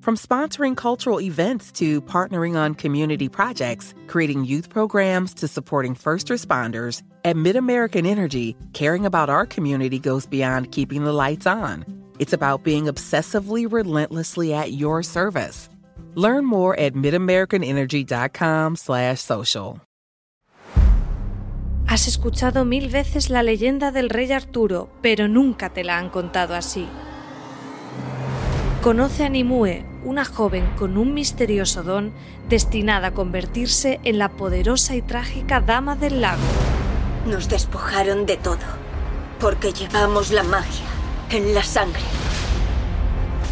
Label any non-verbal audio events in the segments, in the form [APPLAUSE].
From sponsoring cultural events to partnering on community projects, creating youth programs to supporting first responders, at MidAmerican Energy, caring about our community goes beyond keeping the lights on. It's about being obsessively relentlessly at your service. Learn more at midamericanenergy.com/social. Has escuchado mil veces la leyenda del rey Arturo, pero nunca te la han contado así. Conoce a Nimue, una joven con un misterioso don destinada a convertirse en la poderosa y trágica Dama del Lago. Nos despojaron de todo, porque llevamos la magia en la sangre.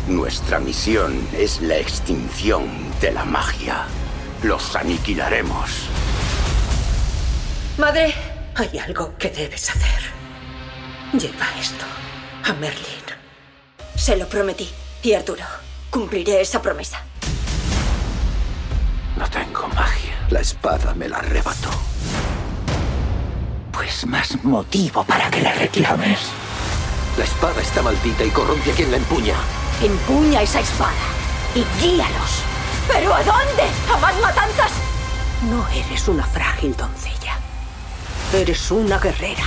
Nuestra misión es la extinción de la magia. Los aniquilaremos. Madre, hay algo que debes hacer. Lleva esto a Merlin. Se lo prometí. Y Arturo, cumpliré esa promesa. No tengo magia. La espada me la arrebató. Pues más motivo para que la reclames. La espada está maldita y corrompe a quien la empuña. Empuña esa espada y guíalos. ¿Pero a dónde? ¿A más matanzas? No eres una frágil doncella. Eres una guerrera.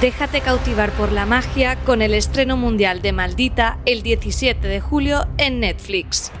Déjate cautivar por la magia con el estreno mundial de Maldita el 17 de julio en Netflix.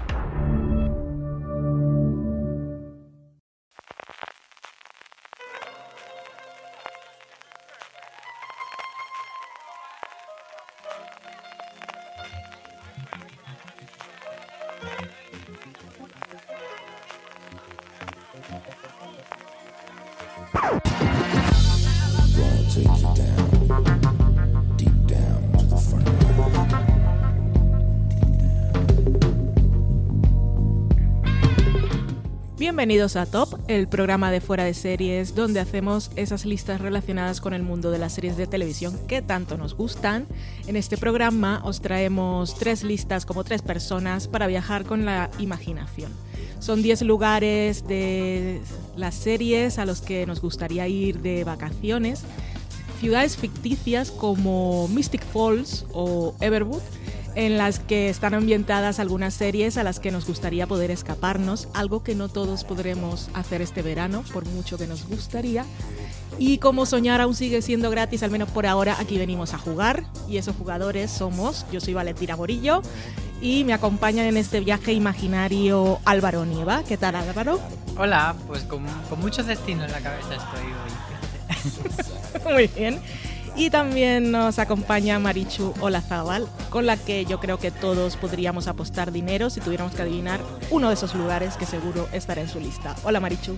Bienvenidos a Top, el programa de fuera de series donde hacemos esas listas relacionadas con el mundo de las series de televisión que tanto nos gustan. En este programa os traemos tres listas como tres personas para viajar con la imaginación. Son 10 lugares de las series a los que nos gustaría ir de vacaciones, ciudades ficticias como Mystic Falls o Everwood en las que están ambientadas algunas series a las que nos gustaría poder escaparnos, algo que no todos podremos hacer este verano, por mucho que nos gustaría. Y como soñar aún sigue siendo gratis, al menos por ahora, aquí venimos a jugar. Y esos jugadores somos, yo soy Valentina Morillo, y me acompañan en este viaje imaginario Álvaro Nieva. ¿Qué tal Álvaro? Hola, pues con, con muchos destinos en la cabeza estoy hoy. [LAUGHS] Muy bien. Y también nos acompaña Marichu Olazábal, con la que yo creo que todos podríamos apostar dinero si tuviéramos que adivinar uno de esos lugares que seguro estará en su lista. Hola Marichu.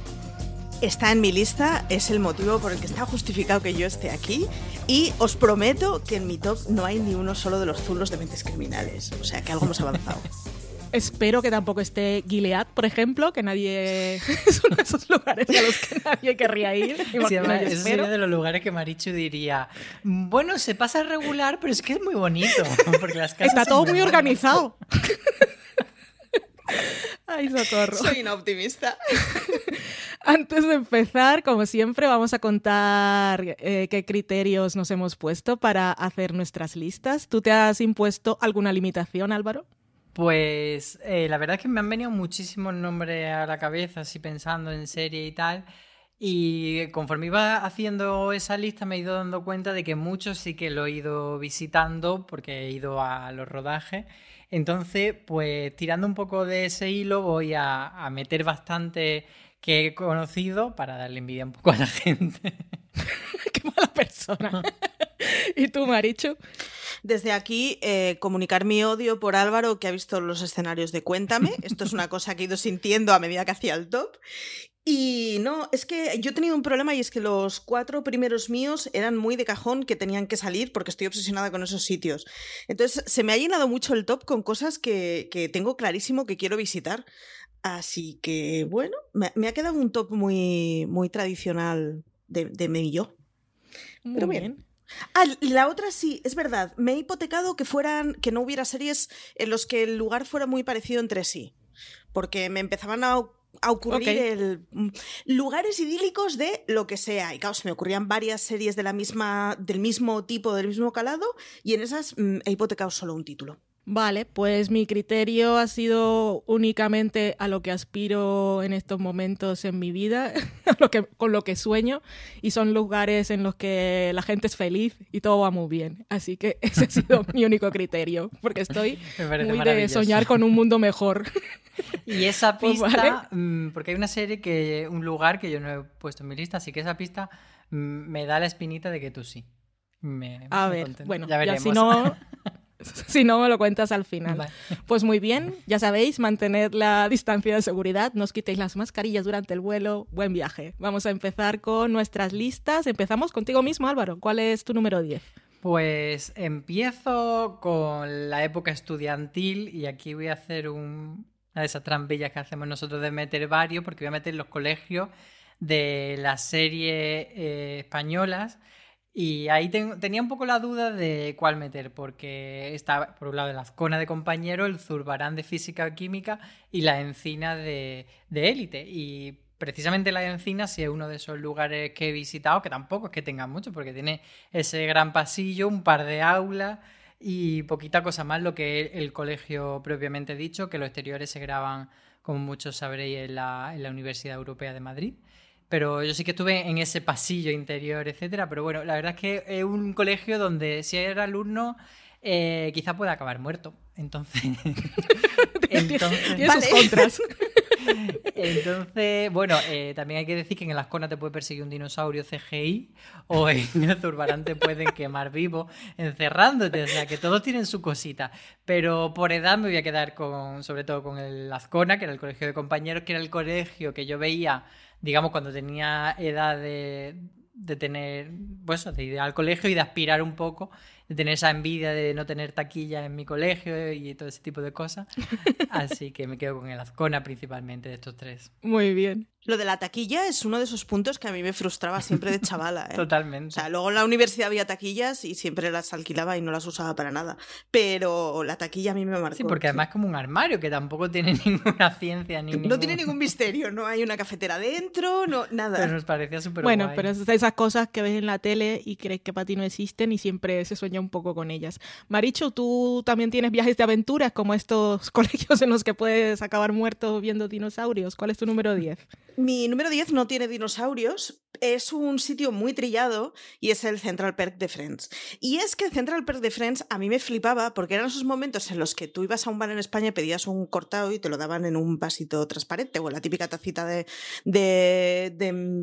Está en mi lista, es el motivo por el que está justificado que yo esté aquí y os prometo que en mi top no hay ni uno solo de los zulos de mentes criminales, o sea que algo hemos avanzado. [LAUGHS] Espero que tampoco esté Gilead, por ejemplo, que nadie. [LAUGHS] es uno de esos lugares a los que nadie querría ir. Sí, ese sería de los lugares que Marichu diría: Bueno, se pasa regular, pero es que es muy bonito. [LAUGHS] Porque las casas Está todo muy organizado. [LAUGHS] Ay, socorro. Soy una optimista. Antes de empezar, como siempre, vamos a contar eh, qué criterios nos hemos puesto para hacer nuestras listas. ¿Tú te has impuesto alguna limitación, Álvaro? Pues eh, la verdad es que me han venido muchísimos nombres a la cabeza, así pensando en serie y tal. Y conforme iba haciendo esa lista me he ido dando cuenta de que muchos sí que lo he ido visitando porque he ido a los rodajes. Entonces, pues tirando un poco de ese hilo voy a, a meter bastante que he conocido para darle envidia un poco a la gente. [LAUGHS] Qué mala persona. [LAUGHS] [LAUGHS] ¿Y tú, Marichu? Desde aquí, eh, comunicar mi odio por Álvaro, que ha visto los escenarios de Cuéntame. [LAUGHS] Esto es una cosa que he ido sintiendo a medida que hacía el top. Y no, es que yo he tenido un problema y es que los cuatro primeros míos eran muy de cajón que tenían que salir porque estoy obsesionada con esos sitios. Entonces se me ha llenado mucho el top con cosas que, que tengo clarísimo que quiero visitar. Así que bueno, me, me, ha quedado un top muy, muy tradicional de, de mí y yo. Muy Pero bien. bien. Ah, la otra sí, es verdad. Me he hipotecado que fueran, que no hubiera series en los que el lugar fuera muy parecido entre sí. Porque me empezaban a a ocurrir okay. el, lugares idílicos de lo que sea. Y claro, se me ocurrían varias series de la misma, del mismo tipo, del mismo calado, y en esas mm, he hipotecado solo un título. Vale, pues mi criterio ha sido únicamente a lo que aspiro en estos momentos en mi vida, [LAUGHS] lo que, con lo que sueño, y son lugares en los que la gente es feliz y todo va muy bien. Así que [LAUGHS] ese ha sido mi único criterio, porque estoy [LAUGHS] muy de soñar con un mundo mejor. Y esa pista, pues vale. porque hay una serie que, un lugar que yo no he puesto en mi lista, así que esa pista me da la espinita de que tú sí. Me, a me ver, contento. bueno, ya veremos. si no, [LAUGHS] si no me lo cuentas al final. Vale. Pues muy bien, ya sabéis, mantened la distancia de seguridad, no os quitéis las mascarillas durante el vuelo, buen viaje. Vamos a empezar con nuestras listas. Empezamos contigo mismo, Álvaro. ¿Cuál es tu número 10? Pues empiezo con la época estudiantil y aquí voy a hacer un, una de esas trampillas que hacemos nosotros de meter varios, porque voy a meter los colegios de las series eh, españolas. Y ahí ten, tenía un poco la duda de cuál meter, porque está por un lado el Azcona de compañero, el Zurbarán de física química y la Encina de, de élite. Y precisamente la Encina sí es uno de esos lugares que he visitado, que tampoco es que tenga mucho, porque tiene ese gran pasillo, un par de aulas y poquita cosa más lo que el colegio propiamente dicho, que los exteriores se graban, como muchos sabréis, en la Universidad Europea de Madrid. Pero yo sí que estuve en ese pasillo interior, etcétera. Pero bueno, la verdad es que es un colegio donde si eres alumno, eh, quizá pueda acabar muerto. Entonces. [LAUGHS] entonces Tiene sus contras. [LAUGHS] Entonces, bueno, eh, también hay que decir que en el Ascona te puede perseguir un dinosaurio CGI o en [LAUGHS] el Zurbarán te pueden quemar vivo encerrándote. O sea, que todos tienen su cosita. Pero por edad me voy a quedar con, sobre todo con el Azcona, que era el colegio de compañeros, que era el colegio que yo veía digamos, cuando tenía edad de, tener, pues, de ir al colegio y de aspirar un poco, de tener esa envidia de no tener taquilla en mi colegio y todo ese tipo de cosas. [LAUGHS] Así que me quedo con el Azcona principalmente de estos tres. Muy bien. Lo de la taquilla es uno de esos puntos que a mí me frustraba siempre de chavala. ¿eh? [LAUGHS] Totalmente. O sea, luego en la universidad había taquillas y siempre las alquilaba y no las usaba para nada. Pero la taquilla a mí me marcó. Sí, porque además es como un armario que tampoco tiene [LAUGHS] ninguna ciencia ni No ningún... tiene ningún misterio, no hay una cafetera dentro, no, nada. Pero nos parecía súper Bueno, guay. pero esas cosas que ves en la tele y crees que para ti no existen y siempre se sueña un poco con ellas. Maricho, tú también tienes viajes de aventuras como estos [LAUGHS] colegios en los que puedes acabar muerto viendo dinosaurios. ¿Cuál es tu número 10? Mi número 10 no tiene dinosaurios, es un sitio muy trillado y es el Central Perk de Friends. Y es que el Central Perk de Friends a mí me flipaba porque eran esos momentos en los que tú ibas a un bar en España, pedías un cortado y te lo daban en un vasito transparente o la típica tacita de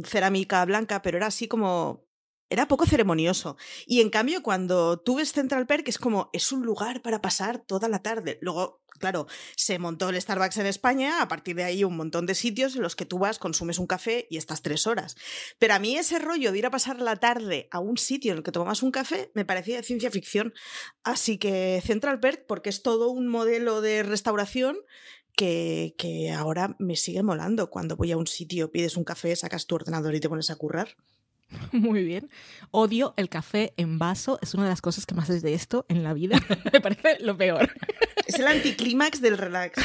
cerámica blanca, pero era así como era poco ceremonioso. Y en cambio, cuando tú ves Central Perk, es como, es un lugar para pasar toda la tarde. Luego, claro, se montó el Starbucks en España, a partir de ahí un montón de sitios en los que tú vas, consumes un café y estás tres horas. Pero a mí ese rollo de ir a pasar la tarde a un sitio en el que tomas un café me parecía ciencia ficción. Así que Central Perk, porque es todo un modelo de restauración que, que ahora me sigue molando. Cuando voy a un sitio, pides un café, sacas tu ordenador y te pones a currar. [LAUGHS] Muy bien. Odio el café en vaso. Es una de las cosas que más esto en la vida. [LAUGHS] Me parece lo peor. [LAUGHS] Es el anticlímax del relax.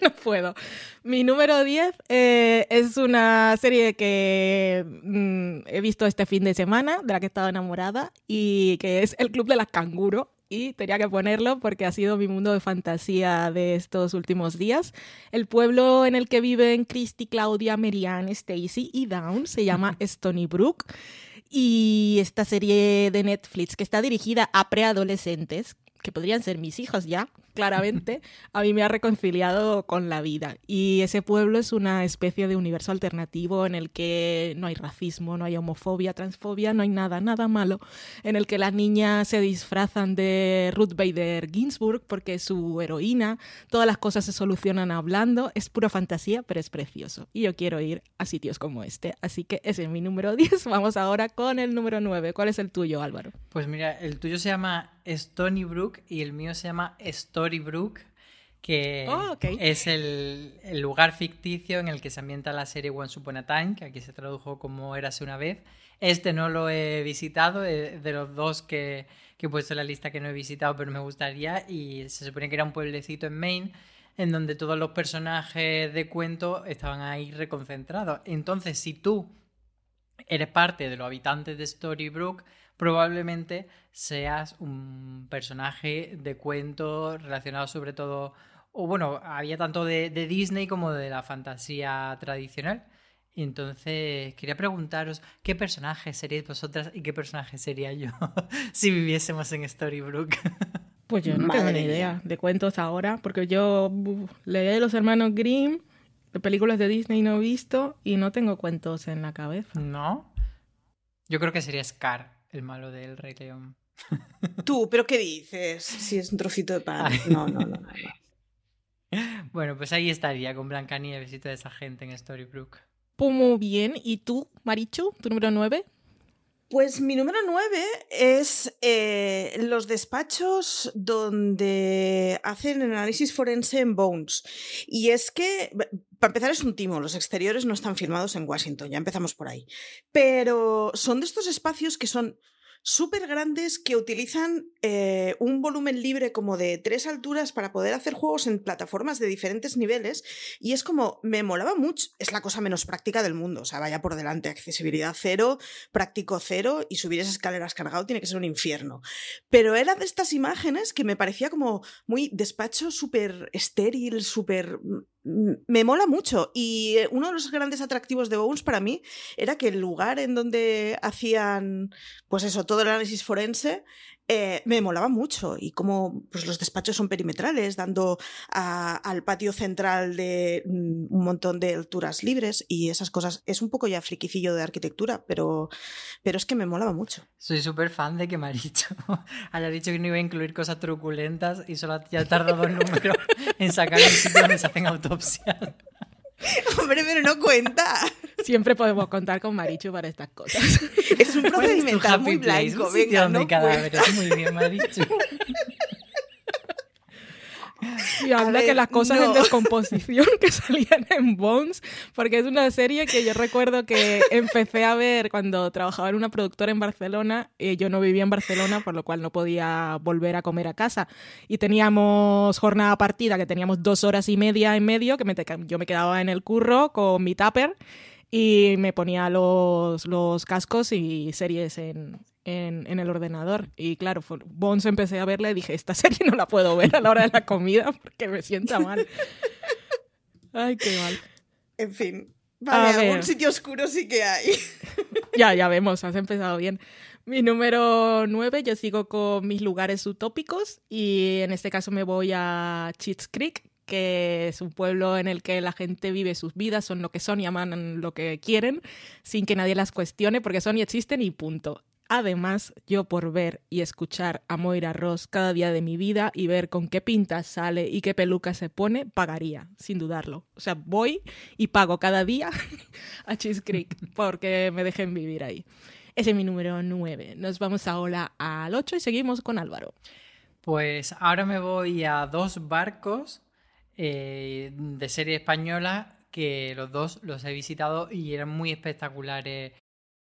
no puedo. Mi número 10 eh, es una serie que mm, he visto este fin de semana, de la que he estado enamorada, y que es El Club de las Canguro y tenía que ponerlo porque ha sido mi mundo de fantasía de estos últimos días. El pueblo en el que viven Christy, Claudia, Marianne, Stacy y Dawn se llama [LAUGHS] Stony Brook. Y esta serie de Netflix que está dirigida a preadolescentes, que podrían ser mis hijos ya, claramente, a mí me ha reconciliado con la vida. Y ese pueblo es una especie de universo alternativo en el que no hay racismo, no hay homofobia, transfobia, no hay nada, nada malo, en el que las niñas se disfrazan de Ruth Bader Ginsburg porque es su heroína, todas las cosas se solucionan hablando, es pura fantasía, pero es precioso. Y yo quiero ir a sitios como este. Así que ese es mi número [LAUGHS] 10. Vamos ahora con el número 9. ¿Cuál es el tuyo, Álvaro? Pues mira, el tuyo se llama Stony Brook y el mío se llama Storybrook, que oh, es el, lugar ficticio en el que se ambienta la serie Once Upon a Time, que aquí se tradujo como Érase una vez. Este no lo he visitado, eh, de los dos que, que he puesto en la lista que no he visitado, pero me gustaría, y se supone que era un pueblecito en Maine en donde todos los personajes de cuento estaban ahí reconcentrados. Entonces, si tú eres parte de los habitantes de Storybrook, probablemente seas un personaje de cuento relacionado sobre todo, o bueno, había tanto de, Disney como de la fantasía tradicional. Entonces, quería preguntaros, ¿qué personaje seríais vosotras y qué personaje sería yo [LAUGHS] si viviésemos en Storybrooke? [LAUGHS] Pues yo no tengo ni idea de cuentos ahora, porque yo leí los hermanos Grimm, de películas de Disney no he visto y no tengo cuentos en la cabeza. ¿No? Yo creo que sería Scar el malo del Rey León. [LAUGHS] Tú, ¿pero qué dices? Si es un trocito de pan. No, no, no, [LAUGHS] Bueno, pues ahí estaría con Blancanieves y toda esa gente en Storybrooke. Pues muy bien. ¿Y tú, Marichu, tu número 9? Pues mi número 9 es eh, los despachos donde hacen análisis forense en Bones. Y es que, para empezar, es un timo. Los exteriores no están filmados en Washington, ya empezamos por ahí. Pero son de estos espacios que son súper grandes que utilizan eh, un volumen libre como de tres alturas para poder hacer juegos en plataformas de diferentes niveles y es como, me molaba mucho, es la cosa menos práctica del mundo, o sea, vaya por delante, accesibilidad cero, práctico cero y subir esas escaleras cargado tiene que ser un infierno. Pero era de estas imágenes que me parecía como muy despacho súper estéril, súper me mola mucho. Y eh, uno de los grandes atractivos de Bones para mí era que el lugar en donde hacían, pues eso, todo el análisis forense eh, me molaba mucho y como pues, los despachos son perimetrales, dando al patio central de mm, un montón de alturas libres y esas cosas. Es un poco ya friquicillo de arquitectura, pero, pero es que me molaba mucho. Soy súper fan de que dicho, [LAUGHS] haya dicho que no iba a incluir cosas truculentas y solo ya ha tardado el número [LAUGHS] en sacar el sitio donde se hacen autopsias. [LAUGHS] Hombre, pero no cuenta. Siempre podemos contar con Marichu para estas cosas. Es un procedimiento muy blanco. Venga, no cadáveres. Muy bien, Marichu. Y anda que las cosas en descomposición [LAUGHS] que salían en Bones, porque es una serie que yo recuerdo que empecé a ver cuando trabajaba en una productora en Barcelona. y yo no vivía en Barcelona, por lo cual no podía volver a comer a casa. Y teníamos jornada partida, que teníamos dos horas y media en medio, que yo me quedaba en el curro con mi tupper y me ponía los, los cascos y series en, en, el ordenador. Y claro, Bones empecé a verla y dije, esta serie no la puedo ver a la hora de la comida porque me sienta mal. [LAUGHS] Ay, qué mal. En fin. Vale, algún sitio oscuro sí que hay. [LAUGHS] ya, ya vemos, has empezado bien. Mi número 9, yo sigo con mis lugares utópicos y en este caso me voy a Cheats Creek, que es un pueblo en el que la gente vive sus vidas, son lo que son y aman lo que quieren, sin que nadie las cuestione, porque son y existen y punto. Además, yo por ver y escuchar a Moira Ross cada día de mi vida y ver con qué pintas sale y qué peluca se pone, pagaría, sin dudarlo. O sea, voy y pago cada día [LAUGHS] a Cheese Creek porque me dejen vivir ahí. Ese es mi número 9. Nos vamos ahora al 8 y seguimos con Álvaro. Pues ahora me voy a dos barcos eh, de serie española que los dos los he visitado y eran muy espectaculares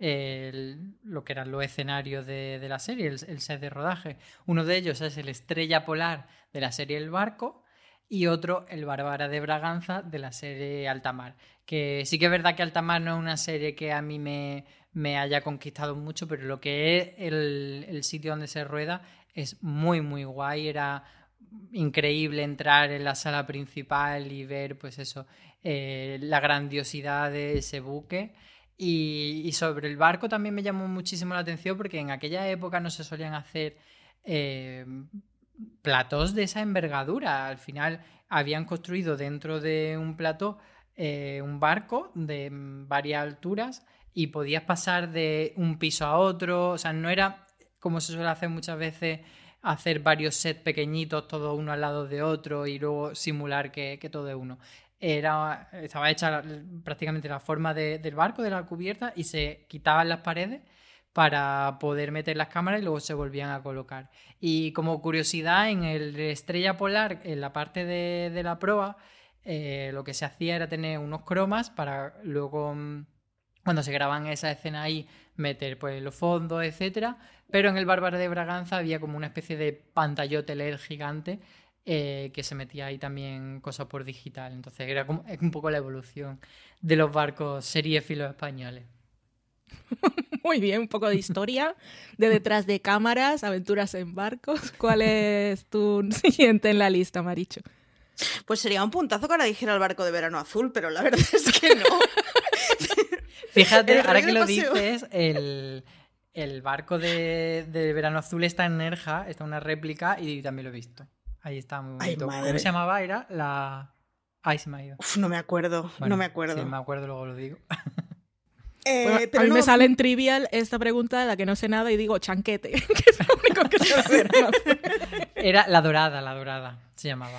el, lo que eran los escenarios de, de la serie, el, set de rodaje. Uno de ellos es el Estrella Polar de la serie El Barco y otro el Bárbara de Braganza de la serie Altamar. Que sí que es verdad que Altamar no es una serie que a mí me, me haya conquistado mucho, pero lo que es el, el sitio donde se rueda es muy, muy guay. Era increíble entrar en la sala principal y ver, pues eso, eh, la grandiosidad de ese buque. Y, sobre el barco también me llamó muchísimo la atención porque en aquella época no se solían hacer eh, platos de esa envergadura. Al final habían construido dentro de un plató eh, un barco de varias alturas y podías pasar de un piso a otro. O sea, no era como se suele hacer muchas veces hacer varios sets pequeñitos, todos uno al lado de otro y luego simular que, que todo es uno era, estaba hecha prácticamente la forma de, del barco, de la cubierta, y se quitaban las paredes para poder meter las cámaras y luego se volvían a colocar. Y como curiosidad, en el Estrella Polar, en la parte de, la proa, eh, lo que se hacía era tener unos cromas para luego, cuando se graban esa escena ahí, meter pues los fondos, etcétera. Pero en el Bárbara de Braganza había como una especie de pantallote LED gigante eh, que se metía ahí también cosas por digital. Entonces era como, es un poco la evolución de los barcos seriéfilos españoles. [LAUGHS] Muy bien, un poco de historia, de detrás de cámaras, aventuras en barcos. ¿Cuál es tu [LAUGHS] siguiente en la lista, Maricho? Pues sería un puntazo que ahora dijera el barco de verano azul, pero la verdad [LAUGHS] es que no. Fíjate, ahora que lo dices, el, el barco de, de, verano azul está en Nerja, está una réplica y también lo he visto. Ahí está muy bonito. Ay, ¿Cómo se llamaba? Era la. Ay, se me ha ido. Uf, no me acuerdo, Bueno, no me acuerdo. Si me acuerdo, luego lo digo. [LAUGHS] Eh, Bueno, pero a mí me sale en trivial esta pregunta de la que no sé nada y digo chanquete, [LAUGHS] que es lo único que sé hacer. [LAUGHS] Era La Dorada, La Dorada se llamaba.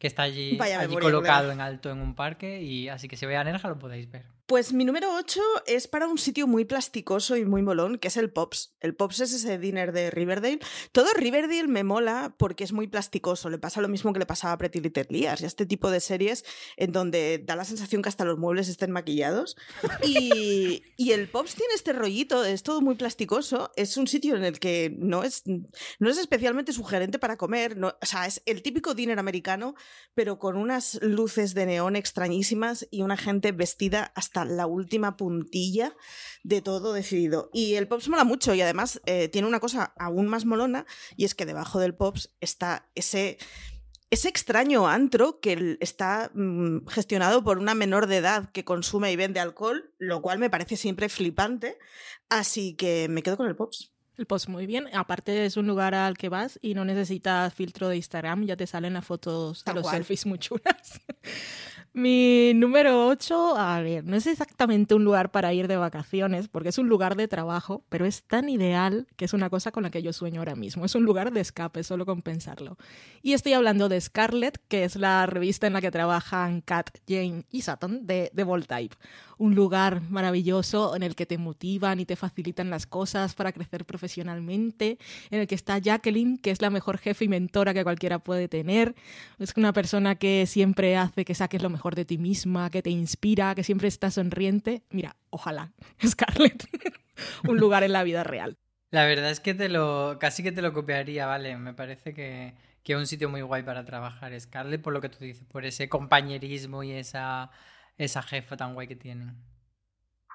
Que está allí, allí colocado en alto en un parque. y Así que si veis a Nerja lo podéis ver. Pues mi número 8 es para un sitio muy plasticoso y muy molón, que es el Pops. El Pops es ese dinner de Riverdale. Todo Riverdale me mola porque es muy plasticoso. Le pasa lo mismo que le pasaba a Pretty Little Liars y a este tipo de series en donde da la sensación que hasta los muebles estén maquillados. Y, [LAUGHS] y el Pops tiene este rollito, es todo muy plasticoso. Es un sitio en el que no es, no es especialmente sugerente para comer. no- o sea, es el típico dinner americano, pero con unas luces de neón extrañísimas y una gente vestida hasta la última puntilla de todo decidido. Y el Pops mola mucho y además eh, tiene una cosa aún más molona y es que debajo del Pops está ese... Ese extraño antro que está mm, gestionado por una menor de edad que consume y vende alcohol, lo cual me parece siempre flipante. Así que me quedo con el Pops. El post muy bien. Aparte es un lugar al que vas y no necesitas filtro de Instagram, ya te salen las fotos de los cual. selfies muy chulas. [LAUGHS] Mi número 8, a ver, no es exactamente un lugar para ir de vacaciones, porque es un lugar de trabajo, pero es tan ideal que es una cosa con la que yo sueño ahora mismo. Es un lugar de escape, solo con pensarlo. Y estoy hablando de Scarlet, que es la revista en la que trabajan Kat, Jane y Sutton de, de Voltype. Un lugar maravilloso en el que te motivan y te facilitan las cosas para crecer profesionalmente, en el que está Jacqueline, que es la mejor jefe y mentora que cualquiera puede tener. Es una persona que siempre hace que saques lo mejor de ti misma, que te inspira, que siempre está sonriente. Mira, ojalá, [LAUGHS] Scarlett, un lugar en la vida real. La verdad es que te lo casi que te lo copiaría, ¿vale? Me parece que, que es un sitio muy guay para trabajar, Scarlett, por lo que tú dices, por ese compañerismo y esa, esa jefa tan guay que tienen.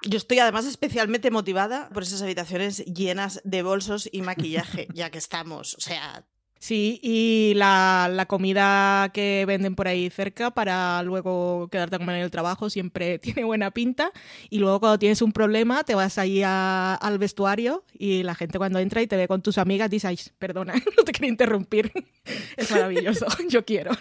Yo estoy además especialmente motivada por esas habitaciones llenas de bolsos y maquillaje, [LAUGHS] ya que estamos. O sea, Sí, y la, la, comida que venden por ahí cerca para luego quedarte a comer en el trabajo siempre [LAUGHS] tiene buena pinta. Y luego cuando tienes un problema te vas ahí al vestuario y la gente cuando entra y te ve con tus amigas dice, ay, perdona, [LAUGHS] no te quería interrumpir. [LAUGHS] es maravilloso, yo quiero.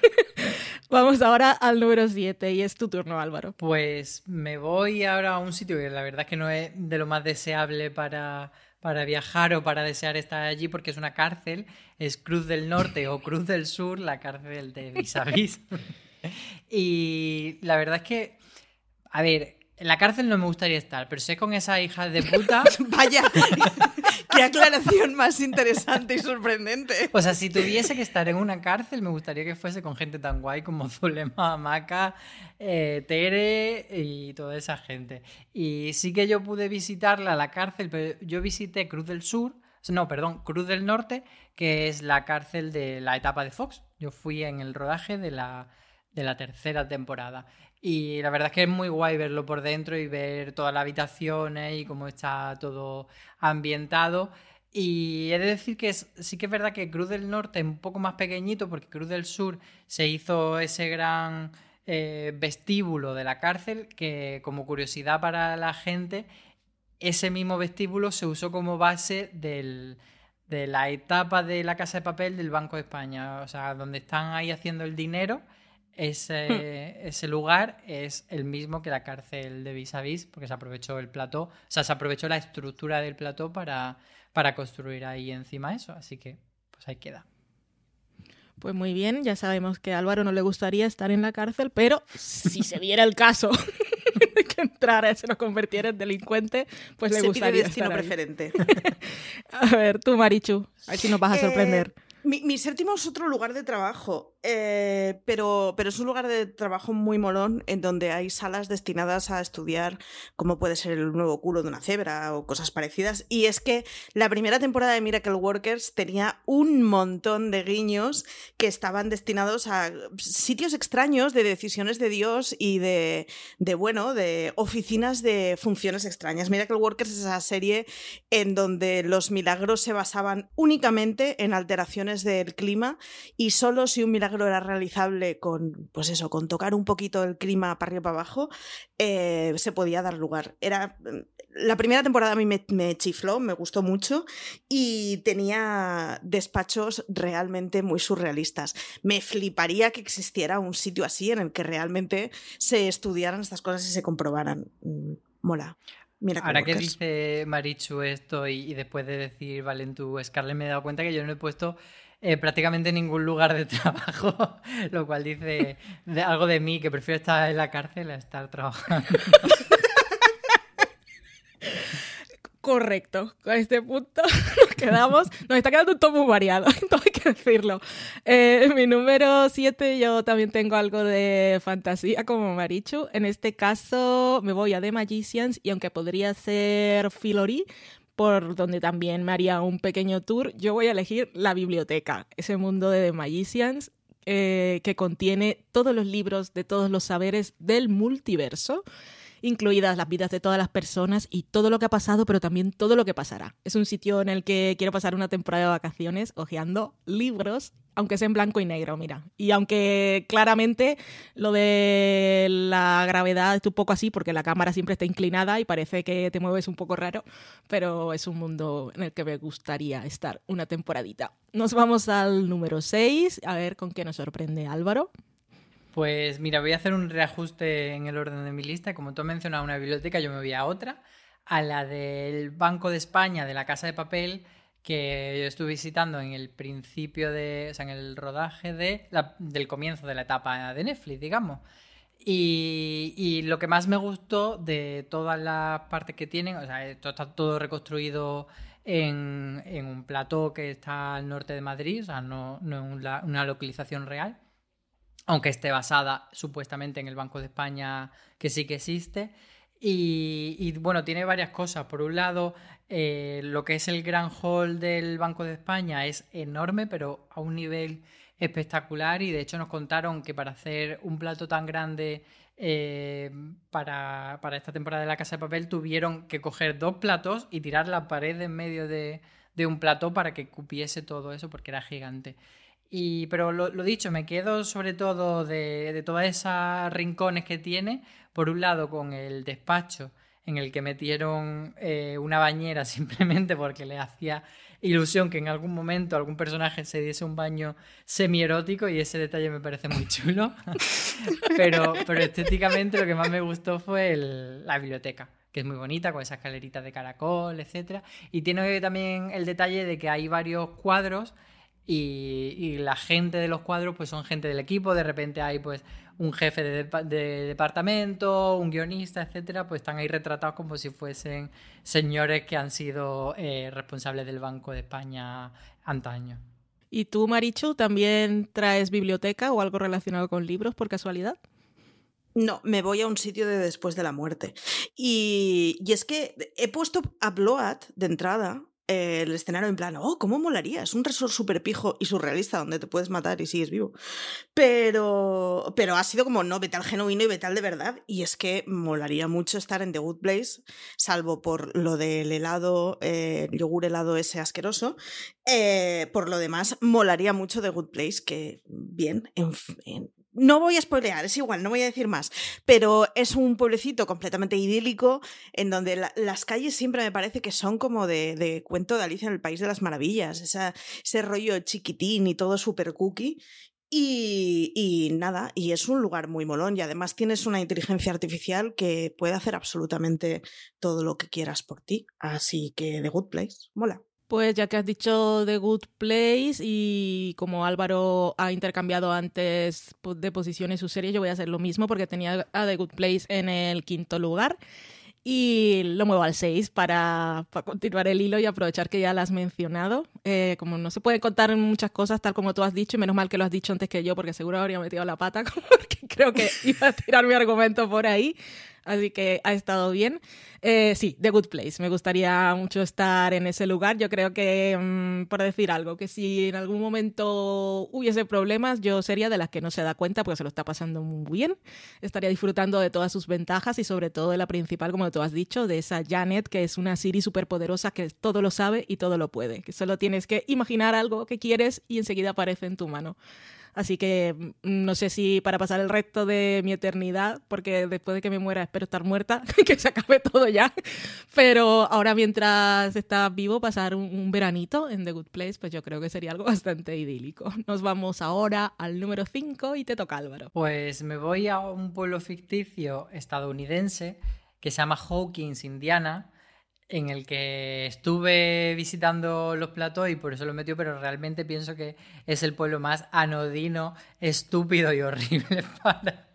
Vamos ahora al número 7 y es tu turno, Álvaro. Pues me voy ahora a un sitio que la verdad es que no es de lo más deseable para para viajar o para desear estar allí porque es una cárcel, es Cruz del Norte o Cruz del Sur, la cárcel de Vis y la verdad es que, a ver, en la cárcel no me gustaría estar, pero sé con esa hija de puta. [LAUGHS] Vaya, [LAUGHS] qué aclaración más interesante y sorprendente. O sea, si tuviese que estar en una cárcel, me gustaría que fuese con gente tan guay como [LAUGHS] Zulema, Maca, eh, Tere y toda esa gente. Y sí que yo pude visitarla, la cárcel, pero yo visité Cruz del Sur, no, perdón, Cruz del Norte, que es la cárcel de la etapa de Fox. Yo fui en el rodaje de la, de la tercera temporada. Y la verdad es que es muy guay verlo por dentro y ver todas las habitaciones y cómo está todo ambientado. Y he de decir que sí que es verdad que Cruz del Norte es un poco más pequeñito porque Cruz del Sur se hizo ese gran eh, vestíbulo de la cárcel que como curiosidad para la gente, ese mismo vestíbulo se usó como base de la etapa de la Casa de Papel del Banco de España, o sea, donde están ahí haciendo el dinero ese, ese, lugar es el mismo que la cárcel de Vis a Vis, porque se aprovechó el plató, o sea, se aprovechó la estructura del plató para, para construir ahí encima eso, así que pues ahí queda. Pues muy bien, ya sabemos que a Álvaro no le gustaría estar en la cárcel, pero si se diera el caso de [LAUGHS] que entrara y se nos convirtiera en delincuente, pues le gustaría destino preferente. [LAUGHS] a ver, tú Marichu, a ver si nos vas a sorprender. Eh, mi, mi, séptimo es otro lugar de trabajo, eh, pero, pero es un lugar de trabajo muy molón en donde hay salas destinadas a estudiar cómo puede ser el nuevo culo de una cebra o cosas parecidas. Y es que la primera temporada de Miracle Workers tenía un montón de guiños que estaban destinados a sitios extraños de decisiones de Dios y de, bueno, de oficinas de funciones extrañas. Miracle Workers es esa serie en donde los milagros se basaban únicamente en alteraciones del clima y solo si un milagro era realizable con, pues eso, con tocar un poquito el clima para arriba para abajo, eh, se podía dar lugar. Era la primera temporada a mí me, chifló, me gustó mucho y tenía despachos realmente muy surrealistas. Me fliparía que existiera un sitio así en el que realmente se estudiaran estas cosas y se comprobaran. Mm, mola. Mira Ahora que dice Marichu esto y, después de decir Valentu Scarlett me he dado cuenta que yo no he puesto eh, prácticamente ningún lugar de [LAUGHS] trabajo, lo cual dice algo de mí, que prefiero estar en la cárcel a estar trabajando. Correcto, con este punto [LAUGHS] nos quedamos, nos está quedando un todo muy variado, [LAUGHS] todo hay que decirlo. Eh, mi número 7 yo también tengo algo de fantasía como Marichu, en este caso me voy a The Magicians y aunque podría ser Filori, por donde también me haría un pequeño tour, yo voy a elegir la biblioteca, ese mundo de The Magicians eh, que contiene todos los libros de todos los saberes del multiverso incluidas las vidas de todas las personas y todo lo que ha pasado, pero también todo lo que pasará. Es un sitio en el que quiero pasar una temporada de vacaciones hojeando libros, aunque sea en blanco y negro, mira. Y aunque claramente lo de la gravedad es un poco así, porque la cámara siempre está inclinada y parece que te mueves un poco raro, pero es un mundo en el que me gustaría estar una temporadita. Nos vamos al número 6, a ver con qué nos sorprende Álvaro. Pues mira, voy a hacer un reajuste en el orden de mi lista. Como tú has mencionado una biblioteca, yo me voy a otra, a la del Banco de España, de la Casa de Papel, que yo estuve visitando en el principio de, o sea, en el rodaje de del comienzo de la etapa de Netflix, digamos. Y, lo que más me gustó de todas las partes que tienen, o sea, esto está todo reconstruido en, un plató que está al norte de Madrid, o sea, no, no es una localización real aunque esté basada supuestamente en el Banco de España, que sí que existe. Y, bueno, tiene varias cosas. Por un lado, eh, lo que es el gran hall del Banco de España es enorme, pero a un nivel espectacular. Y de hecho nos contaron que para hacer un plato tan grande eh, para, para, esta temporada de La Casa de Papel tuvieron que coger dos platos y tirar la pared en medio de, de un plató para que cupiese todo eso porque era gigante. Y, pero lo, dicho, me quedo sobre todo de, de todas esas rincones que tiene, por un lado con el despacho en el que metieron eh, una bañera [LAUGHS] simplemente porque le hacía ilusión que en algún momento algún personaje se diese un baño semierótico y ese detalle me parece muy chulo. [LAUGHS] pero, pero estéticamente lo que más me gustó fue la biblioteca que es muy bonita, con esas escaleritas de caracol, etc. Y tiene también el detalle de que hay varios cuadros y, la gente de los cuadros pues son gente del equipo, de repente hay pues un jefe de, departamento, un guionista, etcétera, pues están ahí retratados como si fuesen señores que han sido eh, responsables del Banco de España antaño. ¿Y tú, Marichu, también traes biblioteca o algo relacionado con libros por casualidad? No, me voy a un sitio de después de la muerte. Y, y es que he puesto a Bloat de entrada el escenario en plan, oh, ¿cómo molaría? Es un resort súper pijo y surrealista donde te puedes matar y sigues vivo. Pero, pero ha sido como, no, vete al genuino y vete al de verdad. Y es que molaría mucho estar en The Good Place, salvo por lo del helado, eh, yogur helado ese asqueroso. Eh, por lo demás, molaría mucho The Good Place, que bien, en, en no voy a spoilear, es igual, no voy a decir más, pero es un pueblecito completamente idílico en donde las calles siempre me parece que son como de, cuento de Alicia en el País de las Maravillas, ese rollo chiquitín y todo súper cookie. Y, y, nada, y es un lugar muy molón y además tienes una inteligencia artificial que puede hacer absolutamente todo lo que quieras por ti. Así que The Good Place, mola. Pues ya que has dicho The Good Place y como Álvaro ha intercambiado antes de posiciones su serie, yo voy a hacer lo mismo porque tenía a The Good Place en el quinto lugar y lo muevo al 6 para, continuar el hilo y aprovechar que ya lo has mencionado. Eh, como no se puede contar muchas cosas tal como tú has dicho, y menos mal que lo has dicho antes que yo porque seguro habría metido la pata [LAUGHS] porque creo que iba a tirar mi argumento por ahí así que ha estado bien. Eh, sí, The Good Place. Me gustaría mucho estar en ese lugar. Yo creo que, mm, por decir algo, que si en algún momento hubiese problemas, yo sería de las que no se da cuenta porque se lo está pasando muy bien. Estaría disfrutando de todas sus ventajas y sobre todo de la principal, como tú has dicho, de esa Janet, que es una Siri súper poderosa que todo lo sabe y todo lo puede. Que solo tienes que imaginar algo que quieres y enseguida aparece en tu mano. Así que mm, no sé si para pasar el resto de mi eternidad, porque después de que me muera espero estar muerta, [LAUGHS] que se acabe todo ya. Pero ahora mientras está vivo, pasar un, veranito en The Good Place, pues yo creo que sería algo bastante idílico. Nos vamos ahora al número 5 y te toca Álvaro. Pues me voy a un pueblo ficticio estadounidense que se llama Hawkins, Indiana en el que estuve visitando los platos y por eso lo metió, pero realmente pienso que es el pueblo más anodino, estúpido y horrible [LAUGHS] para,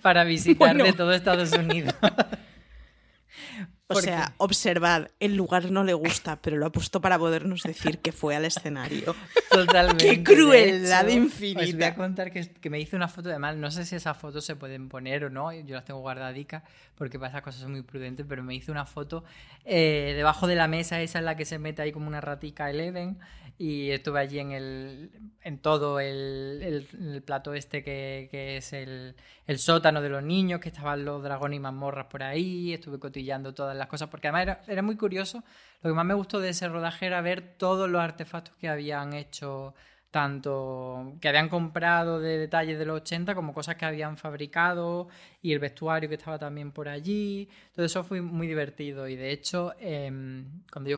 para visitar de todo Estados Unidos. [LAUGHS] O sea, observad, el lugar no le gusta, pero lo ha puesto para podernos decir que fue al escenario. [LAUGHS] Totalmente. ¡Qué crueldad infinita! Os voy a contar que, que, me hice una foto de mal. No sé si esas fotos se pueden poner o no. Yo las tengo guardadicas porque para esas cosas soy muy prudente, pero me hice una foto eh, debajo de la mesa, esa en la que se mete ahí como una ratica Eleven y estuve allí en, el, en todo el, el, plato este que, que es el, el, sótano de los niños, que estaban los dragones y mazmorras por ahí, estuve cotillando todas las cosas, porque además era, era, muy curioso, lo que más me gustó de ese rodaje era ver todos los artefactos que habían hecho, tanto que habían comprado de detalles de los 80 como cosas que habían fabricado y el vestuario que estaba también por allí, todo eso fue muy divertido y de hecho eh, cuando yo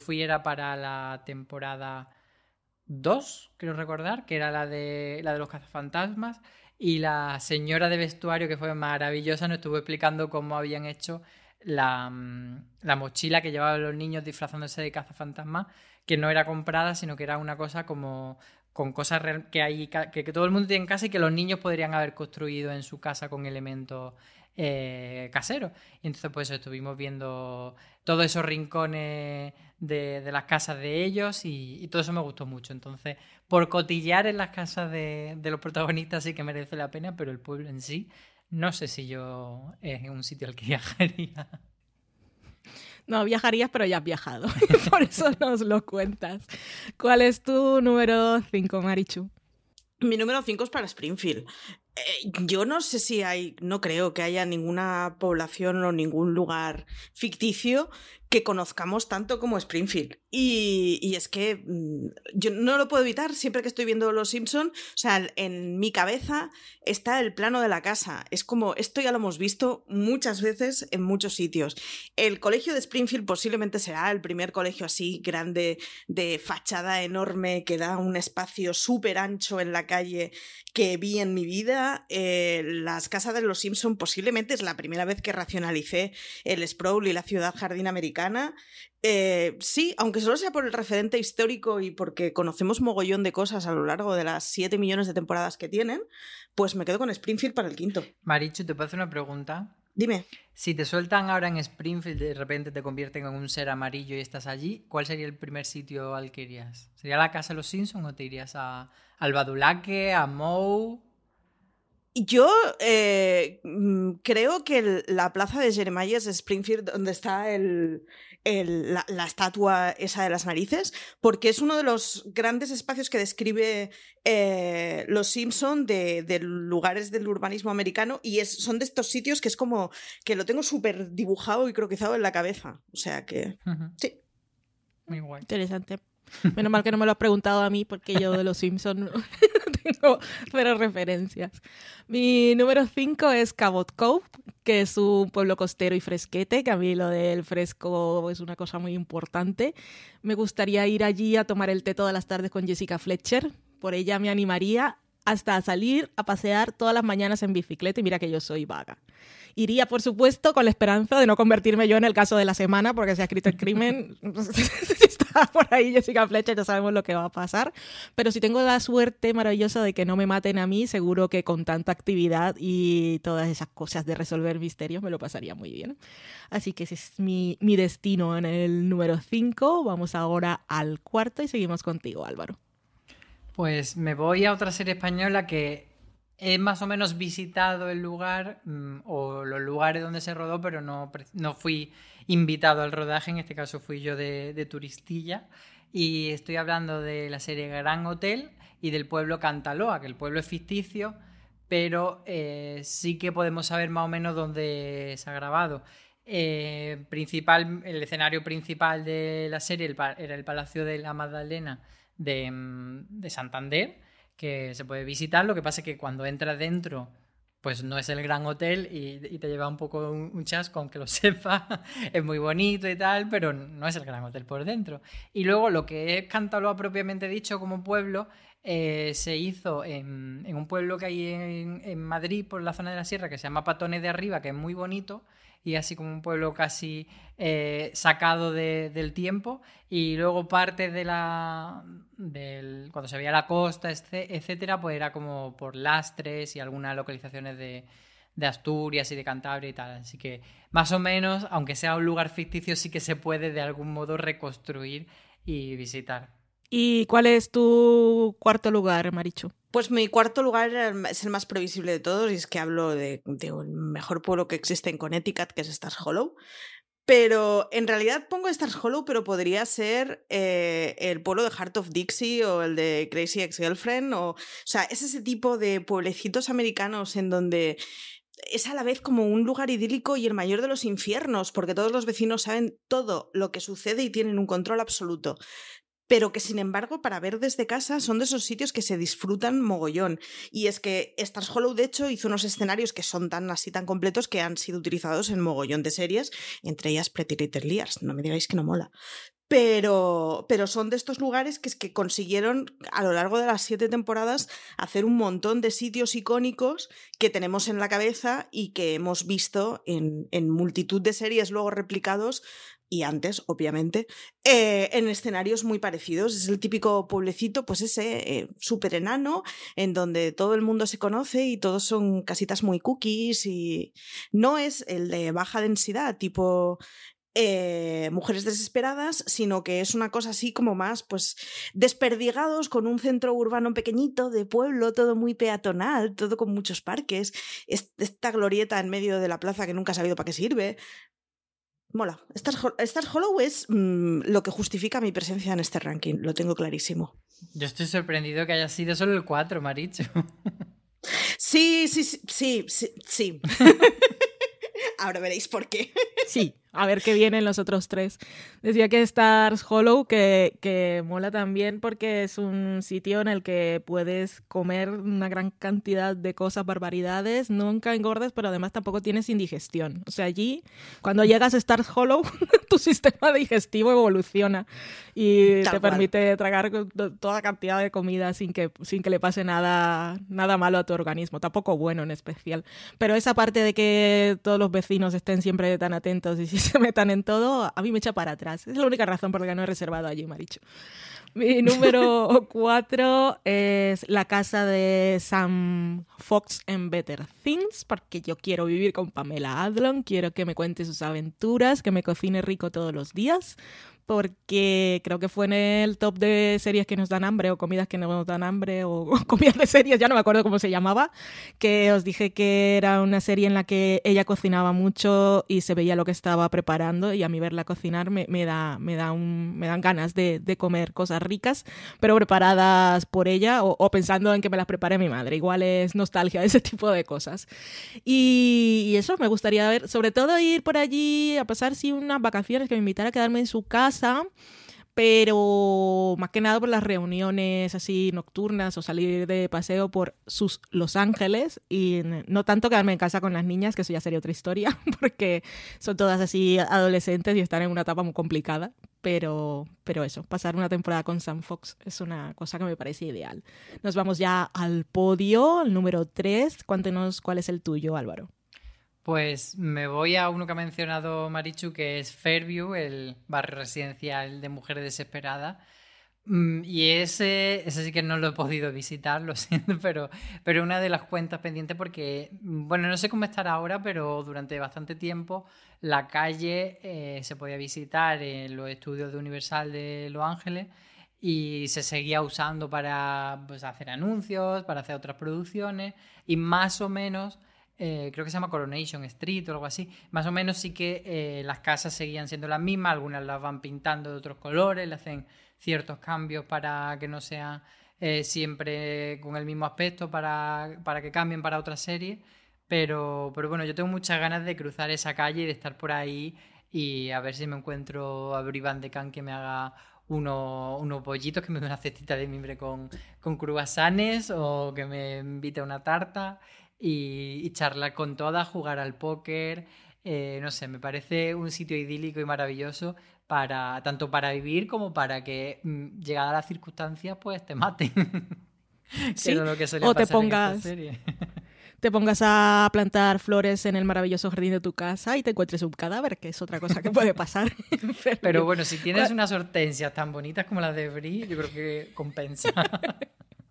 fui era para la temporada 2, quiero recordar, que era la de, la de los cazafantasmas. Y la señora de vestuario, que fue maravillosa, nos estuvo explicando cómo habían hecho la, mm, la mochila que llevaban los niños disfrazándose de cazafantasmas, que no era comprada, sino que era una cosa como con cosas que hay que, que, todo el mundo tiene en casa y que los niños podrían haber construido en su casa con elementos eh, caseros. Entonces pues estuvimos viendo todos esos rincones de, de las casas de ellos y, y, todo eso me gustó mucho. Entonces, por cotillear en las casas de, de, los protagonistas sí que merece la pena, pero el pueblo en sí, no sé si yo es un sitio al que [LAUGHS] viajaría. No, viajarías, pero ya has viajado. [LAUGHS] Por eso nos lo cuentas. ¿Cuál es tu número 5, Marichu? Mi número 5 es para Springfield. Eh, yo no sé si hay, no creo que haya ninguna población o ningún lugar ficticio que conozcamos tanto como Springfield. Y, y, es que mm, yo no lo puedo evitar siempre que estoy viendo Los Simpson. O sea, en mi cabeza está el plano de la casa. Es como, esto ya lo hemos visto muchas veces en muchos sitios. El colegio de Springfield posiblemente será el primer colegio así grande, de fachada enorme, que da un espacio súper ancho en la calle que vi en mi vida. Eh, las casas de Los Simpson posiblemente es la primera vez que racionalicé el sprawl y la ciudad jardín americana eh, sí, aunque solo sea por el referente histórico y porque conocemos mogollón de cosas a lo largo de las 7 millones de temporadas que tienen, pues me quedo con Springfield para el quinto. Marichu, ¿te puedo hacer una pregunta? Dime. Si te sueltan ahora en Springfield, de repente te convierten en un ser amarillo y estás allí, ¿cuál sería el primer sitio al que irías? ¿Sería la casa de los Simpsons o te irías a, al Badulaque, a Moe? Yo eh, creo que la plaza de Jeremiah es Springfield, donde está el, el, la, la, estatua esa de las narices, porque es uno de los grandes espacios que describe eh, Los Simpson de, de, lugares del urbanismo americano y es, son de estos sitios que es como que lo tengo súper dibujado y croquizado en la cabeza. O sea que, uh -huh. sí. Muy guay. Interesante. Menos mal que no me lo has preguntado a mí porque yo de Los Simpsons [LAUGHS] pero referencias. Mi número 5 es Cabot Cove, que es un pueblo costero y fresquete, que a mí lo del fresco es una cosa muy importante. Me gustaría ir allí a tomar el té todas las tardes con Jessica Fletcher. Por ella me animaría hasta salir a pasear todas las mañanas en bicicleta y mira que yo soy vaga. Iría, por supuesto, con la esperanza de no convertirme yo en el caso de la semana, porque se ha escrito el crimen. [LAUGHS] si está por ahí Jessica Fletcher, ya sabemos lo que va a pasar. Pero si tengo la suerte maravillosa de que no me maten a mí, seguro que con tanta actividad y todas esas cosas de resolver misterios me lo pasaría muy bien. Así que ese es mi, mi destino en el número 5. Vamos ahora al cuarto y seguimos contigo, Álvaro. Pues me voy a otra serie española que he más o menos visitado el lugar mmm, o los lugares donde se rodó, pero no, no fui invitado al rodaje, en este caso fui yo de, turistilla. Y estoy hablando de la serie Gran Hotel y del pueblo Cantaloa, que el pueblo es ficticio, pero eh, sí que podemos saber más o menos dónde se ha grabado. Eh, principal, el escenario principal de la serie era el Palacio de la Magdalena de, de Santander que se puede visitar. Lo que pasa es que cuando entras dentro, pues no es el gran hotel y, te lleva un poco un, un, chasco, aunque lo [LAUGHS] sepa. es muy bonito y tal, pero no es el gran hotel por dentro. Y luego lo que es Cantaloa propiamente dicho como pueblo. Eh, se hizo en, un pueblo que hay en, Madrid, por la zona de la sierra, que se llama Patones de Arriba, que es muy bonito, y así como un pueblo casi eh, sacado de, del tiempo y luego parte de la del, cuando se veía la costa etcétera pues era como por lastres y algunas localizaciones de, de Asturias y de Cantabria y tal así que más o menos aunque sea un lugar ficticio sí que se puede de algún modo reconstruir y visitar ¿Y cuál es tu cuarto lugar, Marichu? Pues mi cuarto lugar es el más previsible de todos y es que hablo de, un mejor pueblo que existe en Connecticut, que es Stars Hollow. Pero en realidad pongo Stars Hollow, pero podría ser eh, el pueblo de Heart of Dixie o el de Crazy Ex-Girlfriend. O, o sea, es ese tipo de pueblecitos americanos en donde es a la vez como un lugar idílico y el mayor de los infiernos, porque todos los vecinos saben todo lo que sucede y tienen un control absoluto pero que sin embargo para ver desde casa son de esos sitios que se disfrutan mogollón. Y es que Stars Hollow de hecho hizo unos escenarios que son tan así tan completos que han sido utilizados en mogollón de series, entre ellas Pretty Little Liars, no me digáis que no mola. pero, pero son de estos lugares que, es que consiguieron a lo largo de las siete temporadas hacer un montón de sitios icónicos que tenemos en la cabeza y que hemos visto en, en multitud de series luego replicados y antes, obviamente, eh, en escenarios muy parecidos. Es el típico pueblecito, pues ese eh, súper enano, en donde todo el mundo se conoce y todos son casitas muy cookies y no es el de baja densidad, tipo eh, mujeres desesperadas, sino que es una cosa así como más, pues, desperdigados con un centro urbano pequeñito de pueblo, todo muy peatonal, todo con muchos parques, esta glorieta en medio de la plaza que nunca ha sabido para qué sirve. Mola. Stars, Hollow es mm, lo que justifica mi presencia en este ranking, lo tengo clarísimo. Yo estoy sorprendido que haya sido solo el 4, Maricho. Sí, sí, sí, sí, sí. [LAUGHS] Ahora veréis por qué. Sí, a ver qué vienen los otros tres. Decía que Stars Hollow, que, que, mola también porque es un sitio en el que puedes comer una gran cantidad de cosas, barbaridades, nunca engordas, pero además tampoco tienes indigestión. O sea, allí, cuando llegas a Stars Hollow, [LAUGHS] tu sistema digestivo evoluciona y te permite tragar toda cantidad de comida sin que, sin que le pase nada, nada malo a tu organismo, tampoco bueno en especial. Pero esa parte de que todos los vecinos estén siempre tan atentos y [LAUGHS] se metan en todo, a mí me echa para atrás. Es la única razón por la que no he reservado allí, me ha dicho. Mi [LAUGHS] número cuatro es la casa de Sam Fox en Better Things, porque yo quiero vivir con Pamela Adlon, quiero que me cuente sus aventuras, que me cocine rico todos los días, porque creo que fue en el top de series que nos dan hambre o comidas que nos dan hambre o, [LAUGHS] comidas de series, ya no me acuerdo cómo se llamaba, que os dije que era una serie en la que ella cocinaba mucho y se veía lo que estaba preparando y a mí verla cocinar me, da, me, da un, me dan ganas de, comer cosas ricas, pero preparadas por ella o, pensando en que me las prepare mi madre. Igual es nostalgia [LAUGHS] ese tipo de cosas. Y, y eso me gustaría ver, sobre todo ir por allí a pasar sí unas vacaciones que me invitara a quedarme en su casa pero más que nada por las reuniones así nocturnas o salir de paseo por sus Los Ángeles y no tanto quedarme en casa con las niñas, que eso ya sería otra historia, [LAUGHS] porque son todas así adolescentes y están en una etapa muy complicada, pero, pero eso, pasar una temporada con Sam Fox es una cosa que me parece ideal. Nos vamos ya al podio, el número 3. Cuéntenos cuál es el tuyo, Álvaro. Pues me voy a uno que ha mencionado Marichu, que es Fairview, el barrio residencial de mujeres desesperadas. Mm, y ese, ese sí que no lo he podido visitar, lo [LAUGHS] siento, pero, pero una de las cuentas pendientes porque, mm, bueno, no sé cómo estará ahora, pero durante bastante tiempo la calle eh, se podía visitar en los estudios de Universal de Los Ángeles y se seguía usando para pues, hacer anuncios, para hacer otras producciones y más o menos eh, creo que se llama Coronation Street o algo así, más o menos sí que eh, las casas seguían siendo las mismas, algunas las van pintando de otros colores, le hacen ciertos cambios para que no sean eh, siempre con el mismo aspecto, para, para que cambien para otra serie. Pero, pero bueno, yo tengo muchas ganas de cruzar esa calle y de estar por ahí y a ver si me encuentro a Brivan de Can que me haga unos, unos pollitos, que me dé una cestita de mimbre con, con cruasanes o que me invite a una tarta y, charlar con todas, jugar al póker. Eh, no sé, me parece un sitio idílico y maravilloso para tanto para vivir como para que mm, llegadas las circunstancias pues te maten. [LAUGHS] sí, o te pongas [LAUGHS] te pongas a plantar flores en el maravilloso jardín de tu casa y te encuentres un cadáver, que es otra cosa que puede pasar. [LAUGHS] Pero bueno, si tienes unas hortensias tan bonitas como las de Brie, yo creo que compensa.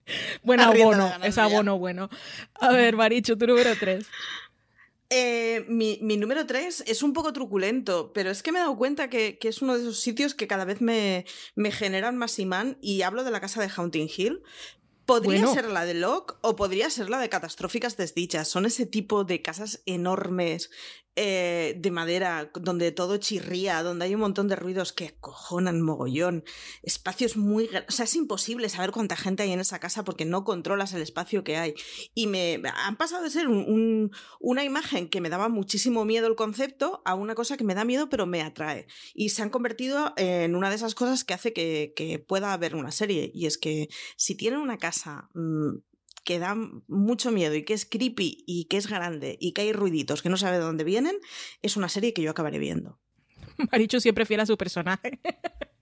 [LAUGHS] Buen abono, es abono bueno. A ver, Marichu, tu número 3. Eh, mi, número 3 es un poco truculento, pero es que me he dado cuenta que, es uno de esos sitios que cada vez me, me, generan más imán y hablo de la casa de Haunting Hill. Podría ser la de Locke o podría ser la de Catastróficas Desdichas. Son ese tipo de casas enormes eh, de madera, donde todo chirría, donde hay un montón de ruidos que cojonan mogollón, espacios muy... O sea, es imposible saber cuánta gente hay en esa casa porque no controlas el espacio que hay. Y me han pasado de ser una imagen que me daba muchísimo miedo el concepto a una cosa que me da miedo pero me atrae. Y se han convertido en una de esas cosas que hace que, pueda haber una serie. Y es que si tienen una casa mm, que da mucho miedo y que es creepy y que es grande y que hay ruiditos que no sabe de dónde vienen, es una serie que yo acabaré viendo. [LAUGHS] Marichu siempre fiel a su personaje.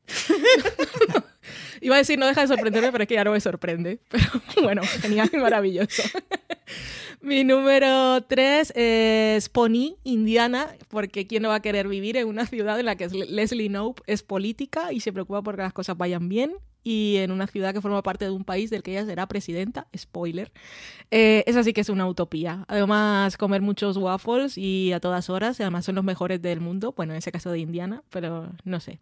[LAUGHS] Iba a decir no deja de sorprenderme, pero es que ya no me sorprende. [LAUGHS] Pero bueno, genial y maravilloso. Mi número tres es Pony, Indiana, porque ¿quién no va a querer vivir en una ciudad en la que Leslie Knope es política y se preocupa porque las cosas vayan bien? Y en una ciudad que forma parte de un país del que ella será presidenta, spoiler. Eh, sí que es una utopía. Además, comer muchos waffles y a todas horas, además son los mejores del mundo, bueno, en ese caso de Indiana, pero no sé,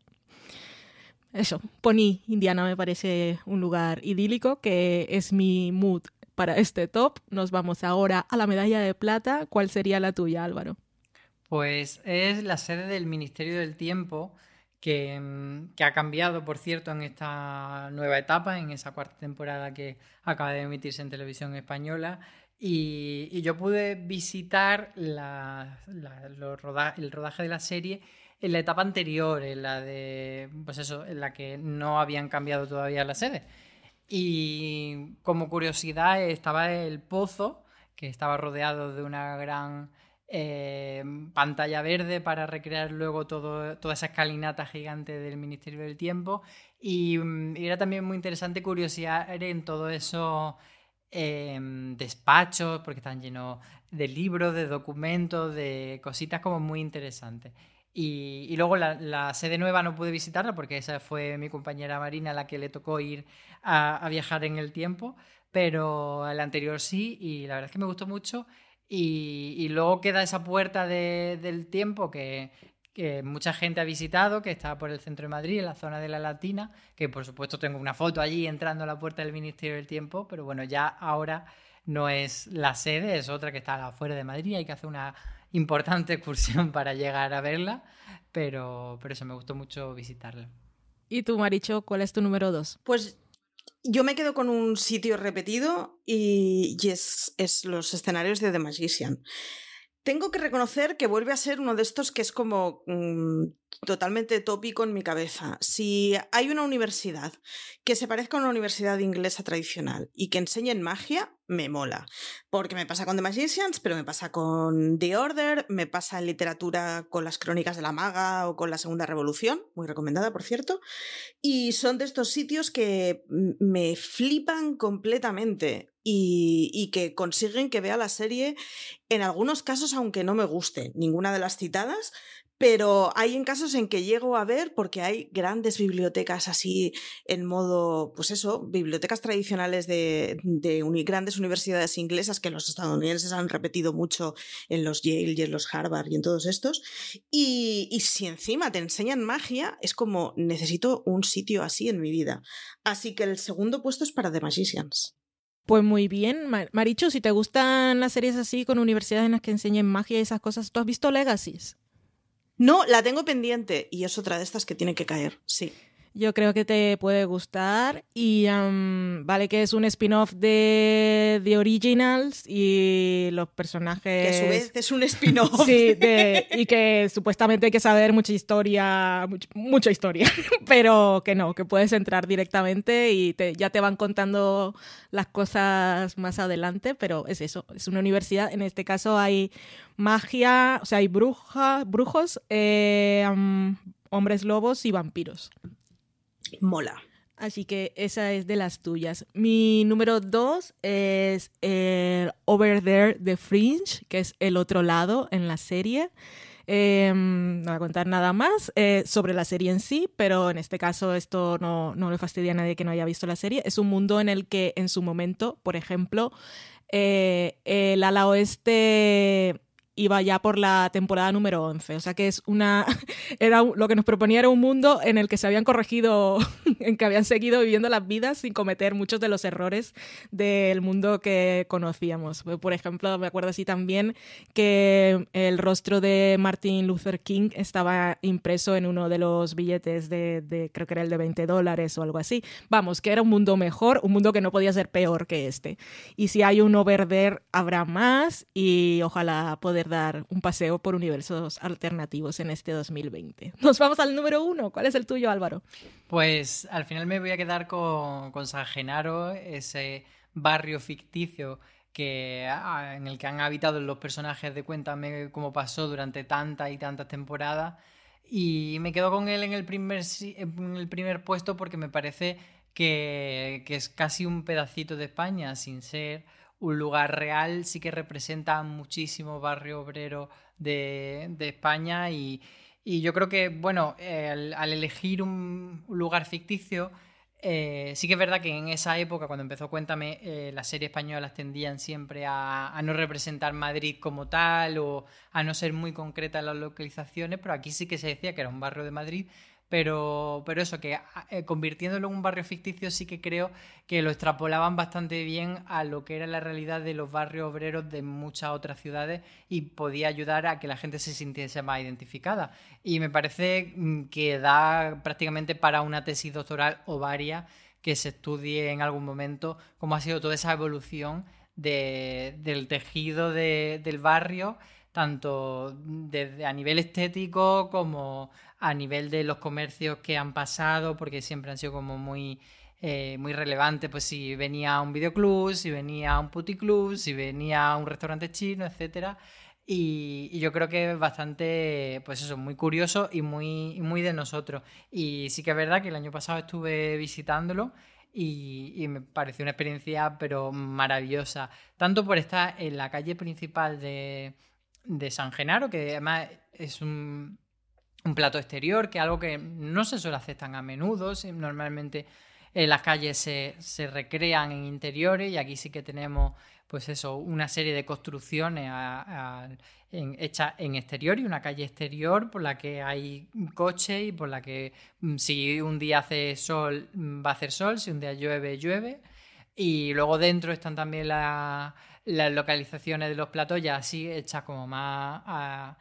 eso, Pony, Indiana me parece un lugar idílico que es mi mood para este top. Nos vamos ahora a la medalla de plata. ¿Cuál sería la tuya, Álvaro? Pues es la sede del Ministerio del Tiempo, que, mm, ha cambiado, por cierto, en esta nueva etapa, en esa cuarta temporada que acaba de emitirse en televisión española. Y, yo pude visitar el rodaje de la serie en la etapa anterior, en la de, pues eso, en la que no habían cambiado todavía la sede. Y como curiosidad estaba el pozo, que estaba rodeado de una gran eh, pantalla verde para recrear luego todo, toda esa escalinata gigante del Ministerio del Tiempo. Y, mm, era también muy interesante curiosidad en todo eso em, despachos, porque están llenos de libros, de documentos, de cositas como muy interesantes. Y, luego la, sede nueva no pude visitarla porque esa fue mi compañera Marina la que le tocó ir a, viajar en el tiempo, pero la anterior sí y la verdad es que me gustó mucho. Y, luego queda esa puerta del tiempo que, mucha gente ha visitado, que está por el centro de Madrid, en la zona de la Latina, que por supuesto tengo una foto allí entrando a la puerta del Ministerio del Tiempo, pero bueno, ya ahora no es la sede, es otra que está afuera de Madrid, hay que hacer una importante excursión [LAUGHS] para llegar a verla, pero, pero eso me gustó mucho visitarla. ¿Y tú, Maricho, cuál es tu número dos? Pues yo me quedo con un sitio repetido y, es, los escenarios de The Magician. Tengo que reconocer que vuelve a ser uno de estos que es como mm, totalmente tópico en mi cabeza. Si hay una universidad que se parezca a una universidad inglesa tradicional y que enseñe magia, me mola. Porque me pasa con The Magicians, pero me pasa con The Order, me pasa en literatura con las crónicas de la maga o con la Segunda Revolución, muy recomendada, por cierto. Y son de estos sitios que me flipan completamente y, que consiguen que vea la serie en algunos casos, aunque no me guste ninguna de las citadas, pero hay en casos en que llego a ver porque hay grandes bibliotecas así en modo, pues eso, bibliotecas tradicionales de, grandes universidades inglesas que los estadounidenses han repetido mucho en los Yale y en los Harvard y en todos estos. Y, y si encima te enseñan magia, es como necesito un sitio así en mi vida. Así que el segundo puesto es para The Magicians. Pues muy bien, Maricho, si te gustan las series así con universidades en las que enseñen magia y esas cosas, ¿tú has visto Legacies? No, la tengo pendiente y es otra de estas que tiene que caer, sí. Yo creo que te puede gustar. Y vale que es un spin-off de The Originals y los personajes. Que a su vez es un spin-off. sí, y que supuestamente hay que saber mucha historia, mucha historia, [LAUGHS] pero que no, que puedes entrar directamente y ya te van contando las cosas más adelante, pero es eso, es una universidad. En este caso hay magia, o sea, hay brujas, brujos, eh, hombres lobos y vampiros mola. Así que esa es de las tuyas. Mi número dos es el Over There the Fringe, que es el otro lado en la serie. Em, no voy a contar nada más eh, sobre la serie en sí, pero en este caso esto no, no, le fastidia a nadie que no haya visto la serie. Es un mundo en el que en su momento, por ejemplo, eh, el ala oeste iba ya por la temporada número 11. O sea que es una. [LAUGHS] Era lo que nos proponía era un mundo en el que se habían corregido, en que habían seguido viviendo las vidas sin cometer muchos de los errores del mundo que conocíamos. Por ejemplo, me acuerdo así también que el rostro de Martin Luther King estaba impreso en uno de los billetes de, creo que era el de 20 dólares o algo así. Vamos, que era un mundo mejor, un mundo que no podía ser peor que este. Y si hay uno verder, habrá más y ojalá poder dar un paseo por universos alternativos en este 2020. Nos vamos al número uno. ¿Cuál es el tuyo, Álvaro? Pues al final me voy a quedar con, San Genaro, ese barrio ficticio que, ah, en el que han habitado los personajes de Cuéntame cómo pasó durante tantas y tantas temporadas. Y me quedo con él en el primer, en el primer puesto porque me parece que, que es casi un pedacito de España, sin ser un lugar real, sí que representa muchísimo barrio obrero de, de España y, y, yo creo que, bueno, al, elegir un, lugar ficticio, eh, sí que es verdad que en esa época, cuando empezó Cuéntame, eh, las series españolas tendían siempre a, a, no representar Madrid como tal o a no ser muy concretas las localizaciones, pero aquí sí que se decía que era un barrio de Madrid pero, pero eso, que eh, convirtiéndolo en un barrio ficticio sí que creo que lo extrapolaban bastante bien a lo que era la realidad de los barrios obreros de muchas otras ciudades y podía ayudar a que la gente se sintiese más identificada. Y me parece mm, que da prácticamente para una tesis doctoral o varias que se estudie en algún momento cómo ha sido toda esa evolución del tejido del barrio tanto desde a nivel estético como a nivel de los comercios que han pasado, porque siempre han sido como muy, eh, muy relevantes, pues si venía un videoclub, si venía un puticlub, si venía un restaurante chino, etcétera. Y, yo creo que es bastante, pues eso, muy curioso y muy, muy de nosotros. Y sí que es verdad que el año pasado estuve visitándolo y, me pareció una experiencia pero maravillosa. Tanto por estar en la calle principal de, de San Genaro, que además es un, plato exterior, que es algo que no se suele hacer a menudo. Normalmente en las calles se, se, recrean en interiores y aquí sí que tenemos pues eso, una serie de construcciones hechas en exterior y una calle exterior por la que hay coche y por la que mm, si un día hace sol mm, va a hacer sol, si un día llueve, llueve. Y luego dentro están también las localizaciones de los platos ya así hechas como más a,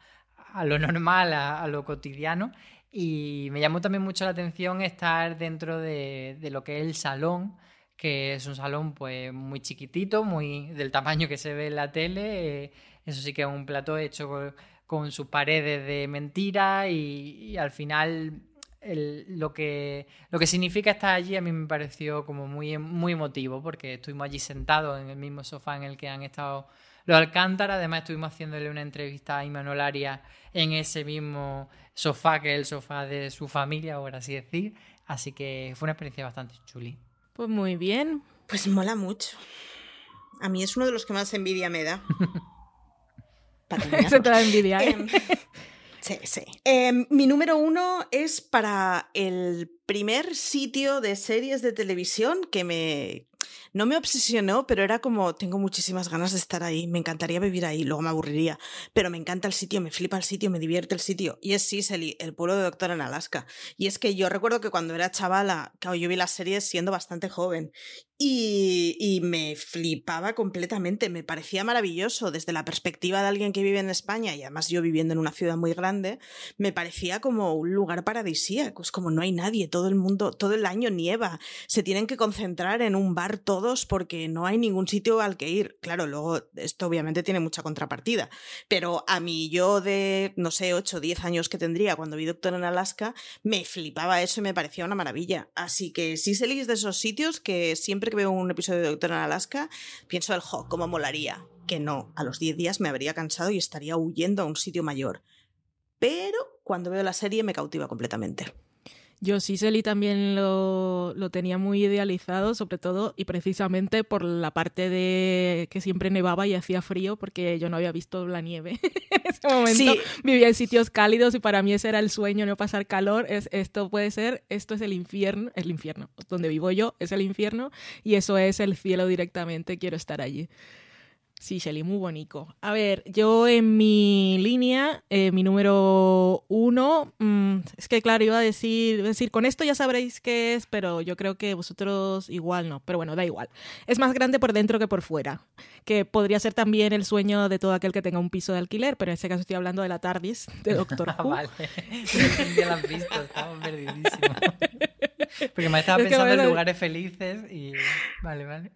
lo normal, a, lo cotidiano. Y me llamó también mucho la atención estar dentro de, lo que es el salón, que es un salón pues muy chiquitito, muy del tamaño que se ve en la tele. Eh, eso sí que es un plato hecho con, sus paredes de mentira y, al final lo, que, lo que significa estar allí a mí me pareció como muy, muy emotivo porque estuvimos allí sentados en el mismo sofá en el que han estado los Alcántara. Además estuvimos haciéndole una entrevista a Imanol Arias en ese mismo sofá que es el sofá de su familia, por así decir. Así que fue una experiencia bastante chuli. Pues muy bien. Pues mola mucho. A mí es uno de los que más envidia me da. [LAUGHS] Eso te da envidia, ¿eh? Sí, sí. Em, mi número uno es para el primer sitio de series de televisión que me, no me obsesionó, pero era como, tengo muchísimas ganas de estar ahí, me encantaría vivir ahí, luego me aburriría, pero me encanta el sitio, me flipa el sitio, me divierte el sitio. Y es Sicily, el pueblo de Doctor en Alaska. Y es que yo recuerdo que cuando era chavala, yo vi las series siendo bastante joven y, me flipaba completamente, me parecía maravilloso desde la perspectiva de alguien que vive en España y además yo viviendo en una ciudad muy grande, me parecía como un lugar paradisíaco, es como no hay nadie, todo el mundo, todo el año nieva, se tienen que concentrar en un bar todos porque no hay ningún sitio al que ir. Claro, luego esto obviamente tiene mucha contrapartida, pero a mí yo de, no sé, 8 o 10 años que tendría cuando vi Doctor en Alaska, me flipaba eso y me parecía una maravilla. Así que sí se de esos sitios que siempre que veo un episodio de Doctor en Alaska, pienso el jo, cómo molaría. Que no, a los 10 días me habría cansado y estaría huyendo a un sitio mayor. Pero cuando veo la serie me cautiva completamente. Yo Sicily también lo, lo, tenía muy idealizado, sobre todo y precisamente por la parte de que siempre nevaba y hacía frío, porque yo no había visto la nieve [LAUGHS] en ese momento. Vivía en sitios cálidos y para mí ese era el sueño, no pasar calor. Es, esto puede ser, esto es el infierno, el infierno. Donde vivo yo es el infierno y eso es el cielo directamente. Quiero estar allí. Sí, Shelly, muy bonito. A ver, yo en mi línea, eh, mi número uno, mm, es que claro, iba a decir, decir, con esto ya sabréis qué es, pero yo creo que vosotros igual no, pero bueno, da igual. Es más grande por dentro que por fuera, que podría ser también el sueño de todo aquel que tenga un piso de alquiler, pero en este caso estoy hablando de la TARDIS, de [LAUGHS] Doctor Who. vale, [LAUGHS] ya la han visto, estamos perdidísimos. Porque me estaba pensando en lugares felices y... Vale, vale.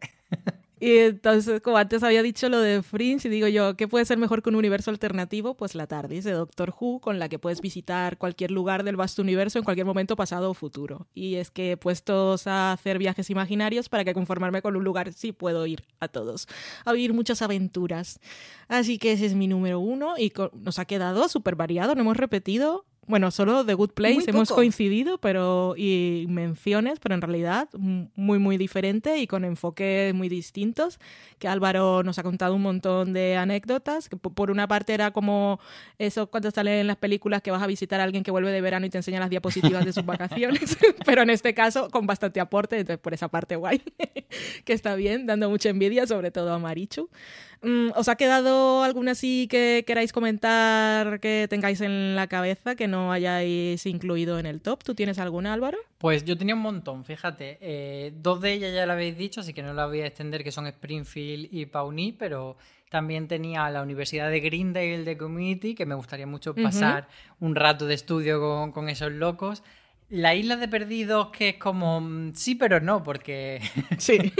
Y entonces, como antes había dicho lo de Fringe, y digo yo, ¿qué puede ser mejor que un universo alternativo? Pues la TARDIS de Doctor Who, con la que puedes visitar cualquier lugar del vasto universo en cualquier momento pasado o futuro. Y es que puestos a hacer viajes imaginarios, para que conformarme con un lugar sí puedo ir a todos, a vivir muchas aventuras. Así que ese es mi número uno y nos ha quedado súper variado, no hemos repetido bueno, solo The Good Place hemos coincidido, pero y menciones, pero en realidad muy muy diferente y con enfoques muy distintos. Que Álvaro nos ha contado un montón de anécdotas. Que por una parte era como eso cuando sale en las películas que vas a visitar a alguien que vuelve de verano y te enseña las diapositivas de sus [LAUGHS] vacaciones, [LAUGHS] pero en este caso con bastante aporte, entonces por esa parte guay, [LAUGHS] que está bien, dando mucha envidia, sobre todo a Marichu. Mm, ¿Os ha quedado alguna así que queráis comentar que tengáis en la cabeza que no hayáis incluido en el top? ¿Tú tienes alguna, Álvaro? Pues yo tenía un montón, fíjate. Eh, dos de ellas ya la habéis dicho, así que no la voy a extender, que son Springfield y Pawnee, pero también tenía la Universidad de Greendale de Community, que me gustaría mucho pasar un rato de estudio con, con esos locos. La isla de perdidos que es como mm, sí pero no, porque [LAUGHS] sí.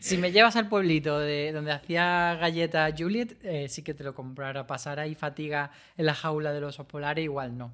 si me llevas al pueblito de donde hacía galletas Juliet, eh, sí que te lo comprara. Pasar ahí fatiga en la jaula de los osos polares, igual no.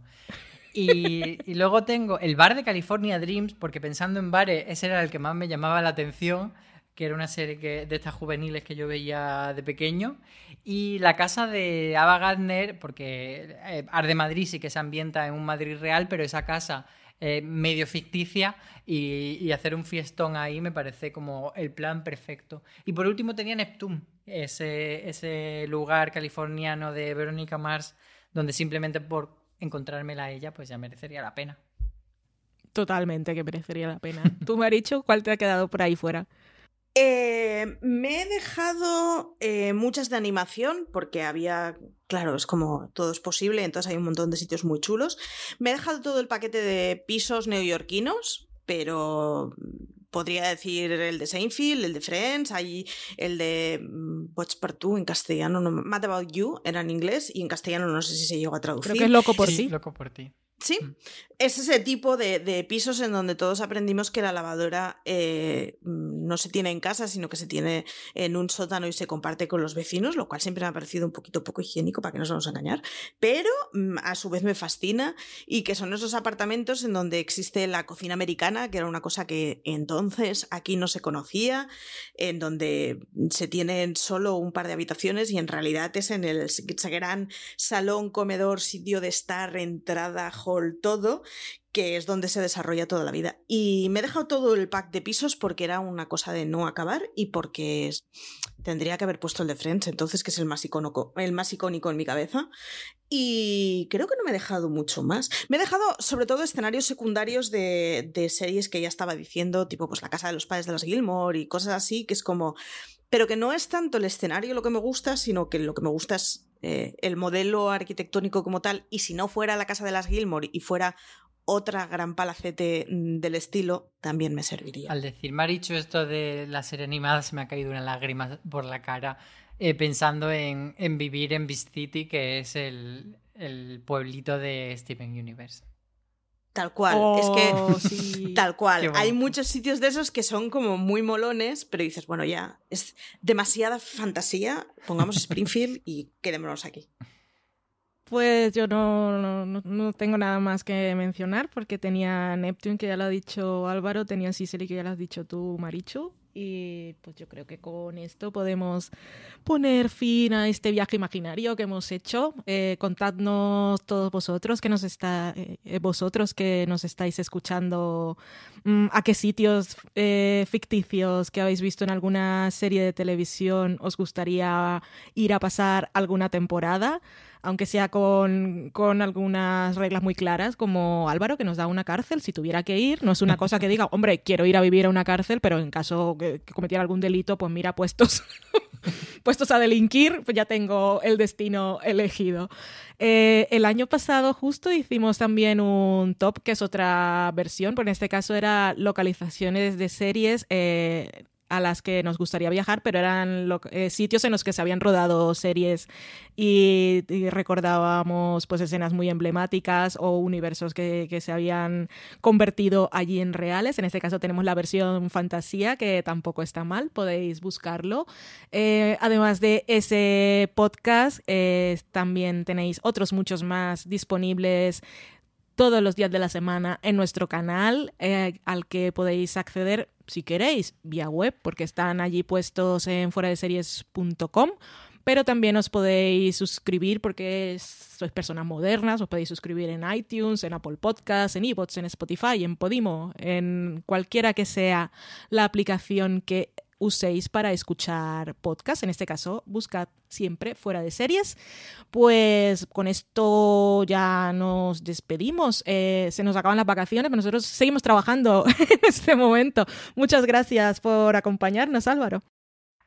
Y, y, luego tengo el bar de California Dreams, porque pensando en bares, ese era el que más me llamaba la atención, que era una serie que, de estas juveniles que yo veía de pequeño. Y la casa de Ava Gardner, porque eh, Arde Madrid sí que se ambienta en un Madrid real, pero esa casa eh, medio ficticia y, hacer un fiestón ahí me parece como el plan perfecto. Y por último tenía Neptune, ese, ese lugar californiano de Verónica Mars, donde simplemente por encontrármela a ella, pues ya merecería la pena. Totalmente que merecería la pena. [LAUGHS] ¿Tú, Maricho, cuál te ha quedado por ahí fuera? Eh, me he dejado eh, muchas de animación porque había, claro, es como todo es posible, entonces hay un montón de sitios muy chulos. Me he dejado todo el paquete de pisos neoyorquinos, pero podría decir el de Seinfeld, el de Friends, hay el de mm, Watch Partout en castellano, no, Mad About You era en inglés y en castellano no sé si se llegó a traducir. Creo que es loco por sí. Loco por ti. Sí, mm. es ese tipo de, pisos en donde todos aprendimos que la lavadora eh, no se tiene en casa, sino que se tiene en un sótano y se comparte con los vecinos, lo cual siempre me ha parecido un poquito poco higiénico, para que no nos vamos a engañar, pero mm, a su vez me fascina y que son esos apartamentos en donde existe la cocina americana, que era una cosa que entonces aquí no se conocía, en donde se tienen solo un par de habitaciones y en realidad es en el gran salón, comedor, sitio de estar, entrada, todo, que es donde se desarrolla toda la vida. Y me he dejado todo el pack de pisos porque era una cosa de no acabar y porque tendría que haber puesto el de Friends, entonces, que es el más, icónico, el más icónico en mi cabeza. Y creo que no me he dejado mucho más. Me he dejado sobre todo escenarios secundarios de, series que ya estaba diciendo, tipo pues La Casa de los Padres de los Gilmore y cosas así, que es como pero que no es tanto el escenario lo que me gusta, sino que lo que me gusta es eh, el modelo arquitectónico como tal, y si no fuera la casa de las Gilmore y fuera otra gran palacete mm, del estilo, también me serviría. Al decir Maricho esto de la serie animada, se me ha caído una lágrima por la cara eh, pensando en, vivir en Beast City, que es el pueblito de Steven Universe. Tal cual, es que oh, [LAUGHS] tal cual. Hay muchos sitios de esos que son como muy molones, pero dices, bueno, ya es demasiada fantasía, pongamos Springfield y [LAUGHS] quedémonos aquí. Pues yo no, no, no, tengo nada más que mencionar porque tenía Neptune, que ya lo ha dicho Álvaro, tenía Sicily, que ya lo has dicho tú, Marichu, y pues yo creo que con esto podemos poner fin a este viaje imaginario que hemos hecho. Eh, contadnos todos vosotros que nos está, eh, vosotros que nos estáis escuchando, mm, a qué sitios eh, ficticios que habéis visto en alguna serie de televisión os gustaría ir a pasar alguna temporada aunque sea con, algunas reglas muy claras, como Álvaro, que nos da una cárcel si tuviera que ir. No es una cosa que diga, hombre, quiero ir a vivir a una cárcel, pero en caso que, cometiera algún delito, pues mira, puestos, [LAUGHS] puestos a delinquir, pues ya tengo el destino elegido. Eh, el año pasado justo hicimos también un top, que es otra versión, pero en este caso era localizaciones de series. Eh, a las que nos gustaría viajar, pero eran eh, sitios en los que se habían rodado series y, recordábamos pues escenas muy emblemáticas o universos que, se habían convertido allí en reales. En este caso tenemos la versión fantasía, que tampoco está mal, podéis buscarlo. Eh, además de ese podcast, eh, también tenéis otros muchos más disponibles todos los días de la semana en nuestro canal, al que podéis acceder si queréis, vía web, porque están allí puestos en fuera pero también os podéis suscribir porque sois personas modernas, os podéis suscribir en iTunes, en Apple Podcasts, en eBots, en Spotify, en Podimo, en cualquiera que sea la aplicación que uséis para escuchar podcast. En este caso, buscad siempre fuera de series. Pues con esto ya nos despedimos. Eh, se nos acaban las vacaciones, pero nosotros seguimos trabajando [LAUGHS] en este momento. Muchas gracias por acompañarnos, Álvaro.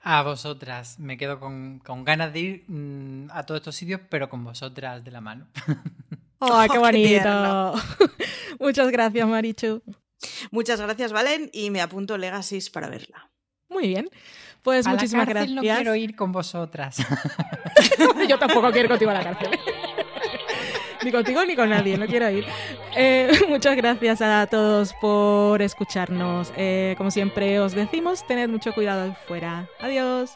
A vosotras. Me quedo con, con ganas de ir mm, a todos estos sitios, pero con vosotras de la mano. ¡Ay, [LAUGHS] qué [LAUGHS] bonito! Muchas gracias, Marichu. Muchas gracias, Valen, y me apunto Legacies para verla. Muy bien. Pues a muchísimas la cárcel gracias. No quiero ir con vosotras. [LAUGHS] Yo tampoco quiero ir contigo a la cárcel. [LAUGHS] ni contigo ni con nadie, no quiero ir. Eh, [LAUGHS] muchas gracias a todos por escucharnos. Eh, como siempre os decimos, tened mucho cuidado ahí fuera. Adiós.